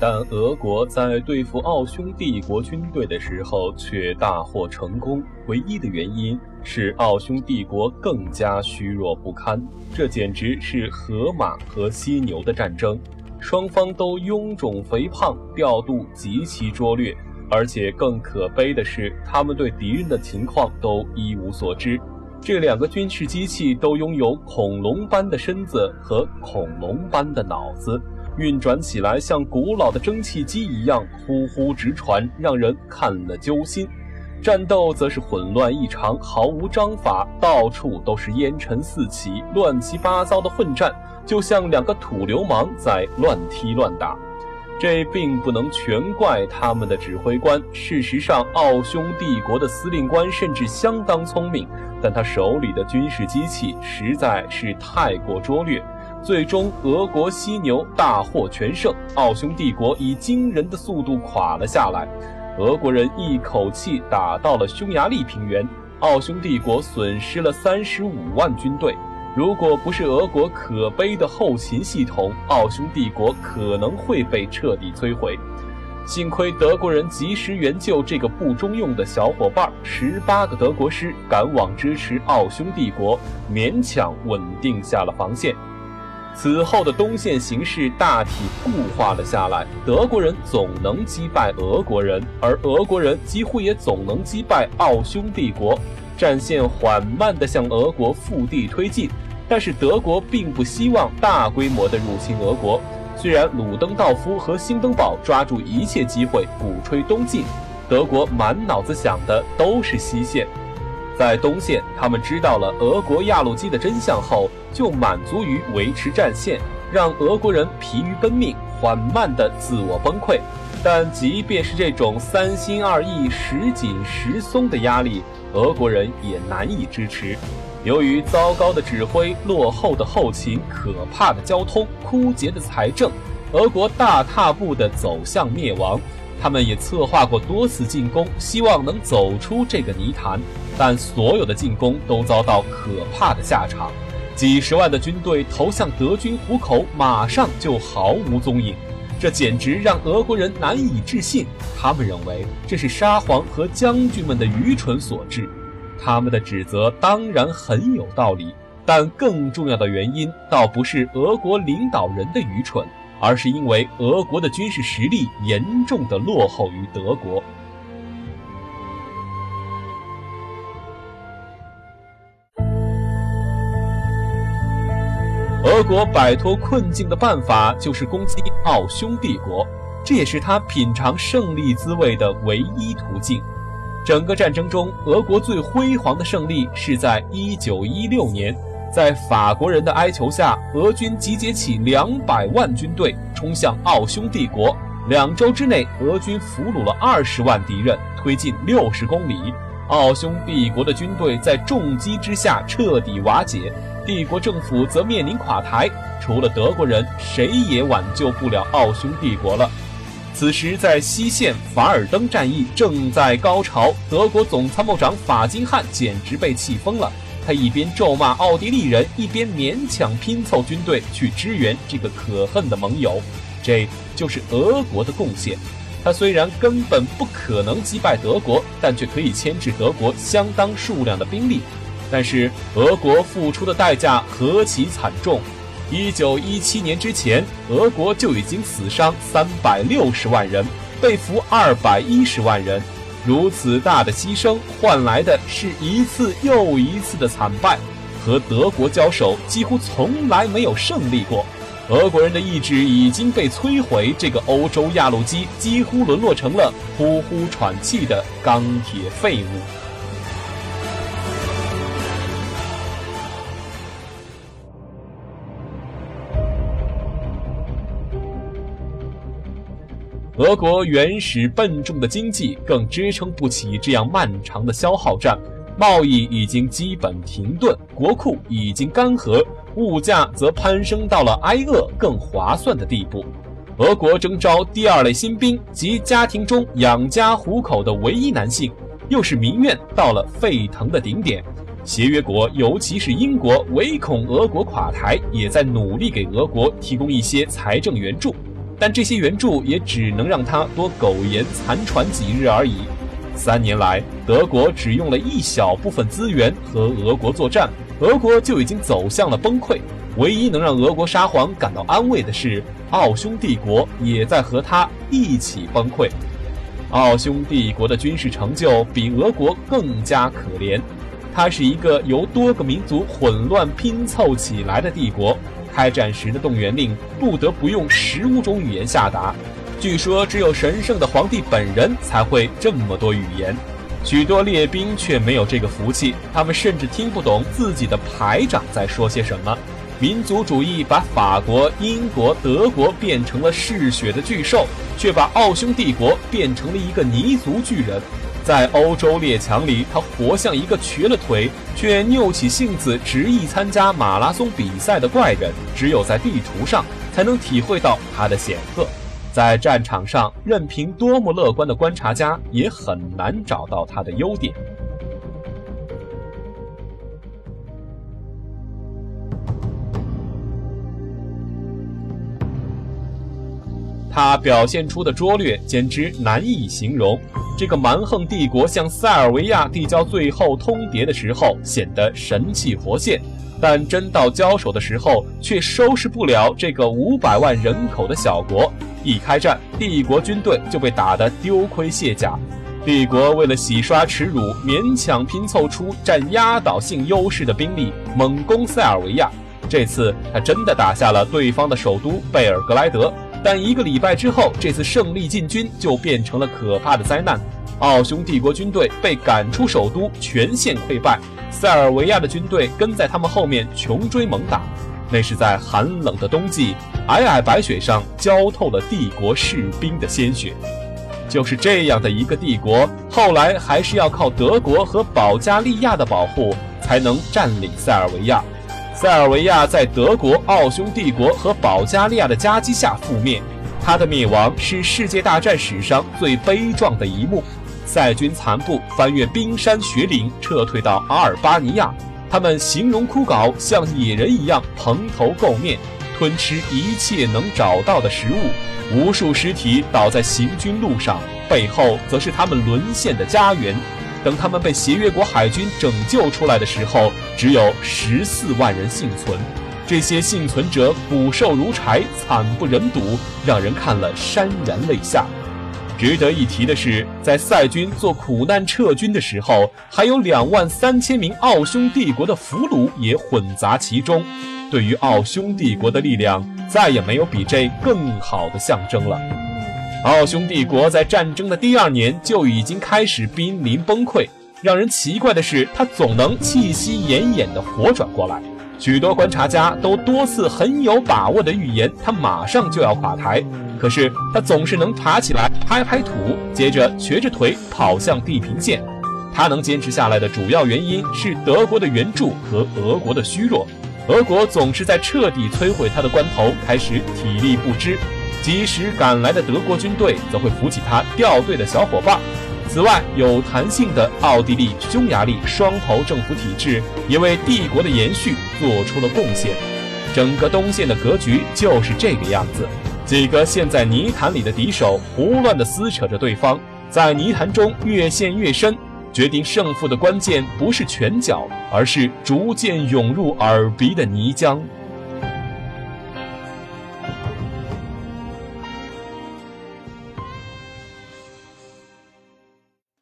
但俄国在对付奥匈帝国军队的时候却大获成功。唯一的原因是奥匈帝国更加虚弱不堪。这简直是河马和犀牛的战争，双方都臃肿肥胖，调度极其拙劣，而且更可悲的是，他们对敌人的情况都一无所知。这两个军事机器都拥有恐龙般的身子和恐龙般的脑子。运转起来像古老的蒸汽机一样呼呼直传，让人看了揪心。战斗则是混乱异常，毫无章法，到处都是烟尘四起，乱七八糟的混战，就像两个土流氓在乱踢乱打。这并不能全怪他们的指挥官。事实上，奥匈帝国的司令官甚至相当聪明，但他手里的军事机器实在是太过拙劣。最终，俄国犀牛大获全胜，奥匈帝国以惊人的速度垮了下来。俄国人一口气打到了匈牙利平原，奥匈帝国损失了三十五万军队。如果不是俄国可悲的后勤系统，奥匈帝国可能会被彻底摧毁。幸亏德国人及时援救这个不中用的小伙伴，十八个德国师赶往支持奥匈帝国，勉强稳定下了防线。此后的东线形势大体固化了下来，德国人总能击败俄国人，而俄国人几乎也总能击败奥匈帝国。战线缓慢地向俄国腹地推进，但是德国并不希望大规模地入侵俄国。虽然鲁登道夫和兴登堡抓住一切机会鼓吹东进，德国满脑子想的都是西线。在东线，他们知道了俄国压路机的真相后，就满足于维持战线，让俄国人疲于奔命，缓慢的自我崩溃。但即便是这种三心二意、时紧时松的压力，俄国人也难以支持。由于糟糕的指挥、落后的后勤、可怕的交通、枯竭的财政，俄国大踏步地走向灭亡。他们也策划过多次进攻，希望能走出这个泥潭，但所有的进攻都遭到可怕的下场。几十万的军队投向德军虎口，马上就毫无踪影。这简直让俄国人难以置信。他们认为这是沙皇和将军们的愚蠢所致。他们的指责当然很有道理，但更重要的原因倒不是俄国领导人的愚蠢。而是因为俄国的军事实力严重的落后于德国。俄国摆脱困境的办法就是攻击奥匈帝国，这也是他品尝胜利滋味的唯一途径。整个战争中，俄国最辉煌的胜利是在1916年。在法国人的哀求下，俄军集结起两百万军队，冲向奥匈帝国。两周之内，俄军俘虏了二十万敌人，推进六十公里。奥匈帝国的军队在重击之下彻底瓦解，帝国政府则面临垮台。除了德国人，谁也挽救不了奥匈帝国了。此时，在西线，法尔登战役正在高潮，德国总参谋长法金汉简直被气疯了。他一边咒骂奥地利人，一边勉强拼凑军队去支援这个可恨的盟友。这就是俄国的贡献。他虽然根本不可能击败德国，但却可以牵制德国相当数量的兵力。但是俄国付出的代价何其惨重！一九一七年之前，俄国就已经死伤三百六十万人，被俘二百一十万人。如此大的牺牲换来的是一次又一次的惨败，和德国交手几乎从来没有胜利过。俄国人的意志已经被摧毁，这个欧洲压路机几乎沦落成了呼呼喘气的钢铁废物。俄国原始笨重的经济更支撑不起这样漫长的消耗战，贸易已经基本停顿，国库已经干涸，物价则攀升到了挨饿更划算的地步。俄国征召第二类新兵及家庭中养家糊口的唯一男性，又是民怨到了沸腾的顶点。协约国，尤其是英国，唯恐俄国垮台，也在努力给俄国提供一些财政援助。但这些援助也只能让他多苟延残喘几日而已。三年来，德国只用了一小部分资源和俄国作战，俄国就已经走向了崩溃。唯一能让俄国沙皇感到安慰的是，奥匈帝国也在和他一起崩溃。奥匈帝国的军事成就比俄国更加可怜，它是一个由多个民族混乱拼凑起来的帝国。开战时的动员令不得不用十五种语言下达，据说只有神圣的皇帝本人才会这么多语言。许多列兵却没有这个福气，他们甚至听不懂自己的排长在说些什么。民族主义把法国、英国、德国变成了嗜血的巨兽，却把奥匈帝国变成了一个泥足巨人。在欧洲列强里，他活像一个瘸了腿却拗起性子执意参加马拉松比赛的怪人。只有在地图上才能体会到他的显赫，在战场上，任凭多么乐观的观察家也很难找到他的优点。他表现出的拙劣简直难以形容。这个蛮横帝国向塞尔维亚递交最后通牒的时候，显得神气活现，但真到交手的时候，却收拾不了这个五百万人口的小国。一开战，帝国军队就被打得丢盔卸甲。帝国为了洗刷耻辱，勉强拼凑出占压倒性优势的兵力，猛攻塞尔维亚。这次，他真的打下了对方的首都贝尔格莱德。但一个礼拜之后，这次胜利进军就变成了可怕的灾难。奥匈帝国军队被赶出首都，全线溃败。塞尔维亚的军队跟在他们后面穷追猛打。那是在寒冷的冬季，皑皑白雪上浇透了帝国士兵的鲜血。就是这样的一个帝国，后来还是要靠德国和保加利亚的保护，才能占领塞尔维亚。塞尔维亚在德国、奥匈帝国和保加利亚的夹击下覆灭，它的灭亡是世界大战史上最悲壮的一幕。塞军残部翻越冰山雪岭，撤退到阿尔巴尼亚，他们形容枯槁，像野人一样蓬头垢面，吞吃一切能找到的食物，无数尸体倒在行军路上，背后则是他们沦陷的家园。等他们被协约国海军拯救出来的时候，只有十四万人幸存。这些幸存者骨瘦如柴，惨不忍睹，让人看了潸然泪下。值得一提的是，在塞军做苦难撤军的时候，还有两万三千名奥匈帝国的俘虏也混杂其中。对于奥匈帝国的力量，再也没有比这更好的象征了。奥匈帝国在战争的第二年就已经开始濒临崩溃。让人奇怪的是，他总能气息奄奄地活转过来。许多观察家都多次很有把握地预言，他马上就要垮台。可是他总是能爬起来，拍拍土，接着瘸着腿跑向地平线。他能坚持下来的主要原因是德国的援助和俄国的虚弱。俄国总是在彻底摧毁他的关头开始体力不支。及时赶来的德国军队则会扶起他掉队的小伙伴。此外，有弹性的奥地利、匈牙利双头政府体制也为帝国的延续做出了贡献。整个东线的格局就是这个样子：几个陷在泥潭里的敌手胡乱地撕扯着对方，在泥潭中越陷越深。决定胜负的关键不是拳脚，而是逐渐涌入耳鼻的泥浆。